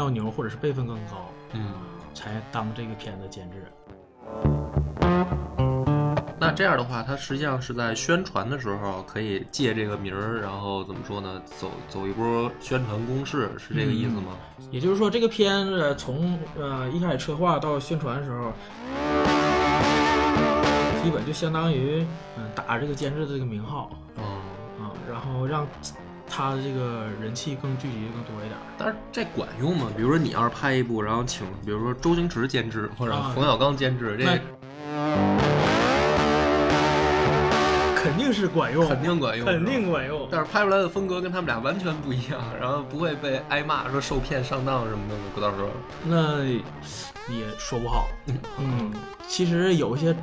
要牛或者是辈分更高，嗯，才当这个片子监制。那这样的话，他实际上是在宣传的时候可以借这个名儿，然后怎么说呢？走走一波宣传攻势，是这个意思吗？也就是说，这个片子从呃一开始策划到宣传的时候，基本就相当于嗯打这个监制的这个名号哦，啊，然后让他的这个人气更聚集更多一点。但是这管用吗？比如说你要是拍一部，然后请比如说周星驰监制或者啊冯小刚监制，这肯定是管用，肯定管用，肯定管用。但是拍出来的风格跟他们俩完全不一样，然后不会被挨骂说受骗上当什么的吗？不到时候，那也说不好。嗯，其实有一些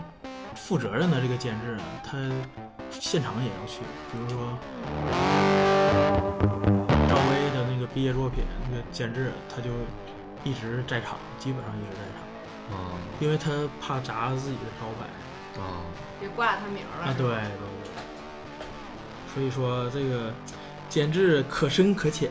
负责任的这个监制呢，他现场也要去，比如说品，那个监制他就一直在场，基本上一直在场，啊因为他怕砸自己的招牌。啊，别挂他名了。啊，对对对。所以说这个监制可深可浅。